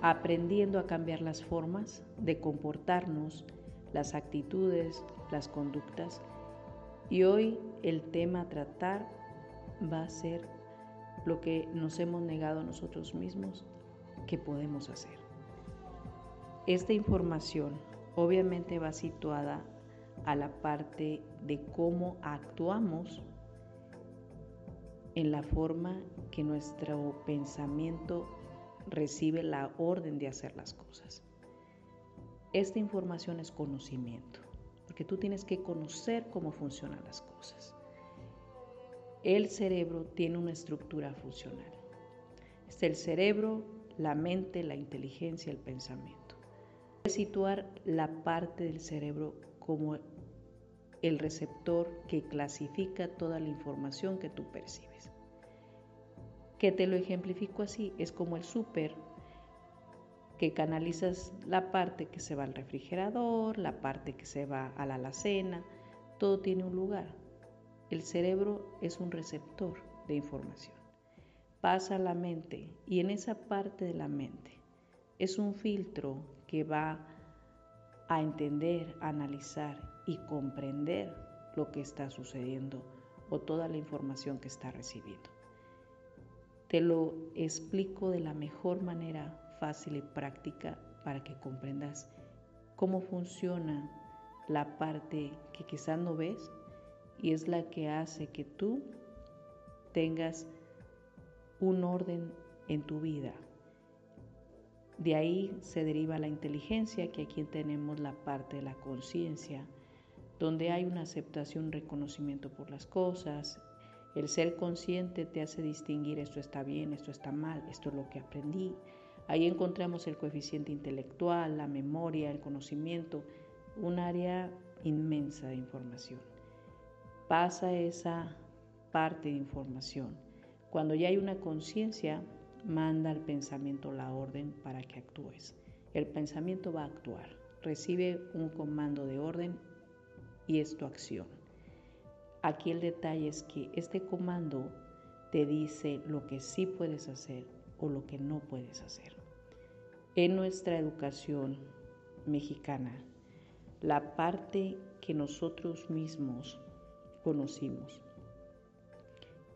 aprendiendo a cambiar las formas de comportarnos, las actitudes, las conductas. Y hoy el tema a tratar va a ser lo que nos hemos negado a nosotros mismos que podemos hacer. Esta información obviamente va situada a la parte de cómo actuamos en la forma que nuestro pensamiento recibe la orden de hacer las cosas. Esta información es conocimiento, porque tú tienes que conocer cómo funcionan las cosas. El cerebro tiene una estructura funcional. Es el cerebro, la mente, la inteligencia, el pensamiento. Situar la parte del cerebro como el receptor que clasifica toda la información que tú percibes que te lo ejemplifico así, es como el súper, que canalizas la parte que se va al refrigerador, la parte que se va a la alacena, todo tiene un lugar. El cerebro es un receptor de información. Pasa a la mente y en esa parte de la mente es un filtro que va a entender, analizar y comprender lo que está sucediendo o toda la información que está recibiendo. Te lo explico de la mejor manera fácil y práctica para que comprendas cómo funciona la parte que quizás no ves y es la que hace que tú tengas un orden en tu vida. De ahí se deriva la inteligencia, que aquí tenemos la parte de la conciencia, donde hay una aceptación, reconocimiento por las cosas, el ser consciente te hace distinguir esto está bien, esto está mal, esto es lo que aprendí. Ahí encontramos el coeficiente intelectual, la memoria, el conocimiento, un área inmensa de información. Pasa esa parte de información. Cuando ya hay una conciencia, manda al pensamiento la orden para que actúes. El pensamiento va a actuar, recibe un comando de orden y es tu acción. Aquí el detalle es que este comando te dice lo que sí puedes hacer o lo que no puedes hacer. En nuestra educación mexicana, la parte que nosotros mismos conocimos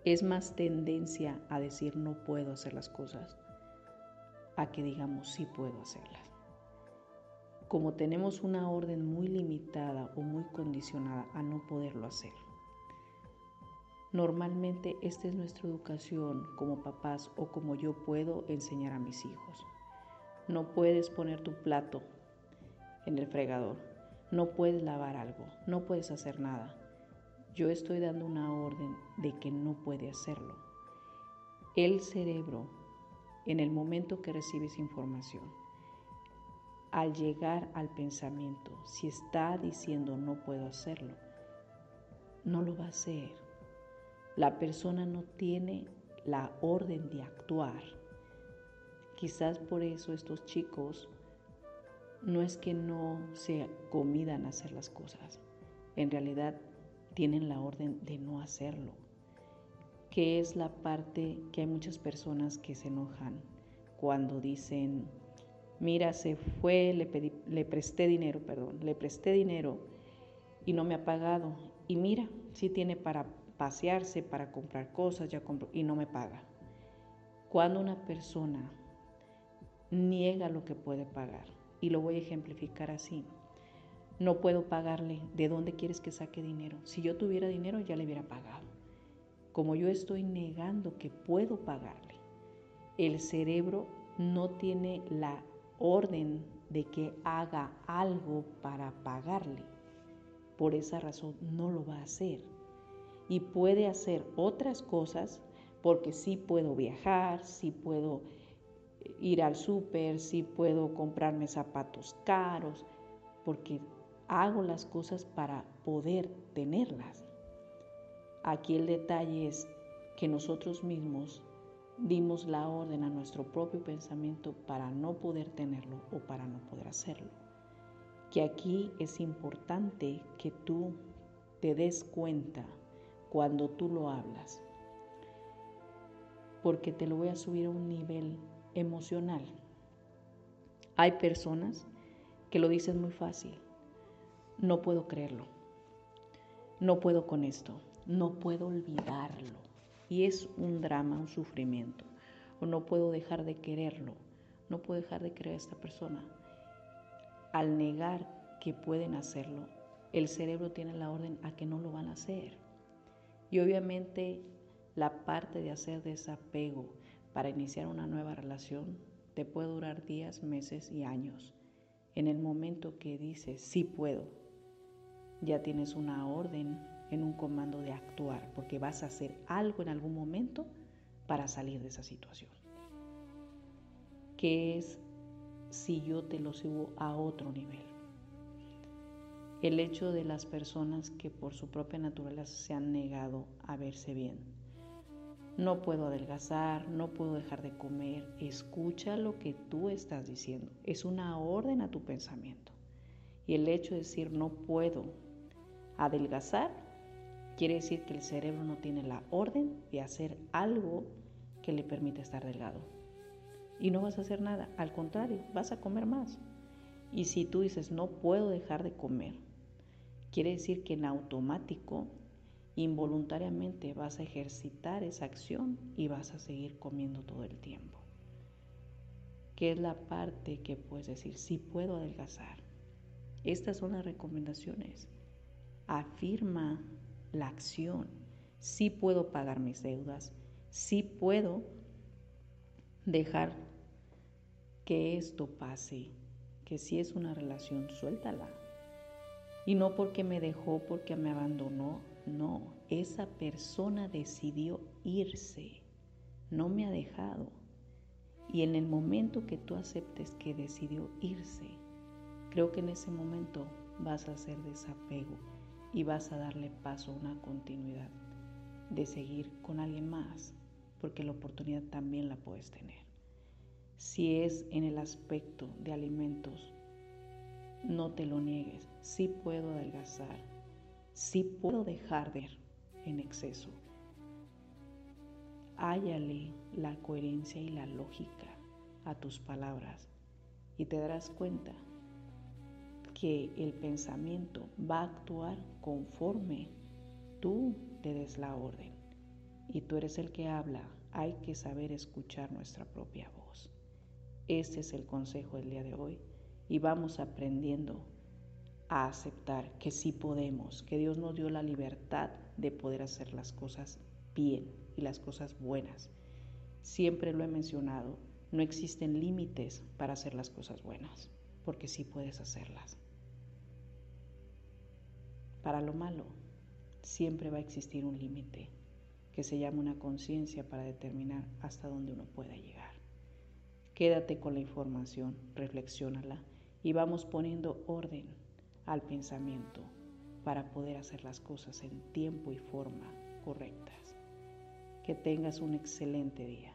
es más tendencia a decir no puedo hacer las cosas a que digamos sí puedo hacerlas. Como tenemos una orden muy limitada o muy condicionada a no poderlo hacer. Normalmente esta es nuestra educación como papás o como yo puedo enseñar a mis hijos. No puedes poner tu plato en el fregador, no puedes lavar algo, no puedes hacer nada. Yo estoy dando una orden de que no puede hacerlo. El cerebro, en el momento que recibes información, al llegar al pensamiento, si está diciendo no puedo hacerlo, no lo va a hacer la persona no tiene la orden de actuar. Quizás por eso estos chicos no es que no se comidan a hacer las cosas, en realidad tienen la orden de no hacerlo, que es la parte que hay muchas personas que se enojan cuando dicen, mira, se fue, le, pedí, le presté dinero, perdón, le presté dinero y no me ha pagado, y mira, sí tiene para pasearse, para comprar cosas, ya compro, y no me paga. Cuando una persona niega lo que puede pagar, y lo voy a ejemplificar así, no puedo pagarle, ¿de dónde quieres que saque dinero? Si yo tuviera dinero ya le hubiera pagado. Como yo estoy negando que puedo pagarle, el cerebro no tiene la orden de que haga algo para pagarle. Por esa razón no lo va a hacer y puede hacer otras cosas porque sí puedo viajar, sí puedo ir al súper, si puedo comprarme zapatos caros, porque hago las cosas para poder tenerlas. Aquí el detalle es que nosotros mismos dimos la orden a nuestro propio pensamiento para no poder tenerlo o para no poder hacerlo. Que aquí es importante que tú te des cuenta cuando tú lo hablas, porque te lo voy a subir a un nivel emocional. Hay personas que lo dicen muy fácil, no puedo creerlo, no puedo con esto, no puedo olvidarlo. Y es un drama, un sufrimiento. O no puedo dejar de quererlo, no puedo dejar de querer a esta persona. Al negar que pueden hacerlo, el cerebro tiene la orden a que no lo van a hacer. Y obviamente la parte de hacer desapego para iniciar una nueva relación te puede durar días, meses y años. En el momento que dices, sí puedo, ya tienes una orden en un comando de actuar, porque vas a hacer algo en algún momento para salir de esa situación. ¿Qué es si yo te lo subo a otro nivel? El hecho de las personas que por su propia naturaleza se han negado a verse bien. No puedo adelgazar, no puedo dejar de comer. Escucha lo que tú estás diciendo. Es una orden a tu pensamiento. Y el hecho de decir no puedo adelgazar Quiere decir que el cerebro no tiene la orden de hacer algo que le permita estar delgado. Y no vas a hacer nada, al contrario, vas a comer más. Y si tú dices, no puedo dejar de comer, quiere decir que en automático, involuntariamente vas a ejercitar esa acción y vas a seguir comiendo todo el tiempo. ¿Qué es la parte que puedes decir, sí puedo adelgazar? Estas son las recomendaciones. Afirma la acción. Sí puedo pagar mis deudas, sí puedo dejar que esto pase, que si es una relación, suéltala. Y no porque me dejó, porque me abandonó, no, esa persona decidió irse, no me ha dejado. Y en el momento que tú aceptes que decidió irse, creo que en ese momento vas a hacer desapego y vas a darle paso a una continuidad de seguir con alguien más, porque la oportunidad también la puedes tener. Si es en el aspecto de alimentos, no te lo niegues. Sí puedo adelgazar, sí puedo dejar de en exceso. Háyale la coherencia y la lógica a tus palabras y te darás cuenta que el pensamiento va a actuar conforme tú te des la orden. Y tú eres el que habla, hay que saber escuchar nuestra propia voz. Este es el consejo del día de hoy y vamos aprendiendo a aceptar que sí podemos, que Dios nos dio la libertad de poder hacer las cosas bien y las cosas buenas. Siempre lo he mencionado, no existen límites para hacer las cosas buenas, porque sí puedes hacerlas. Para lo malo, siempre va a existir un límite que se llama una conciencia para determinar hasta dónde uno puede llegar. Quédate con la información, reflexiónala y vamos poniendo orden al pensamiento para poder hacer las cosas en tiempo y forma correctas. Que tengas un excelente día.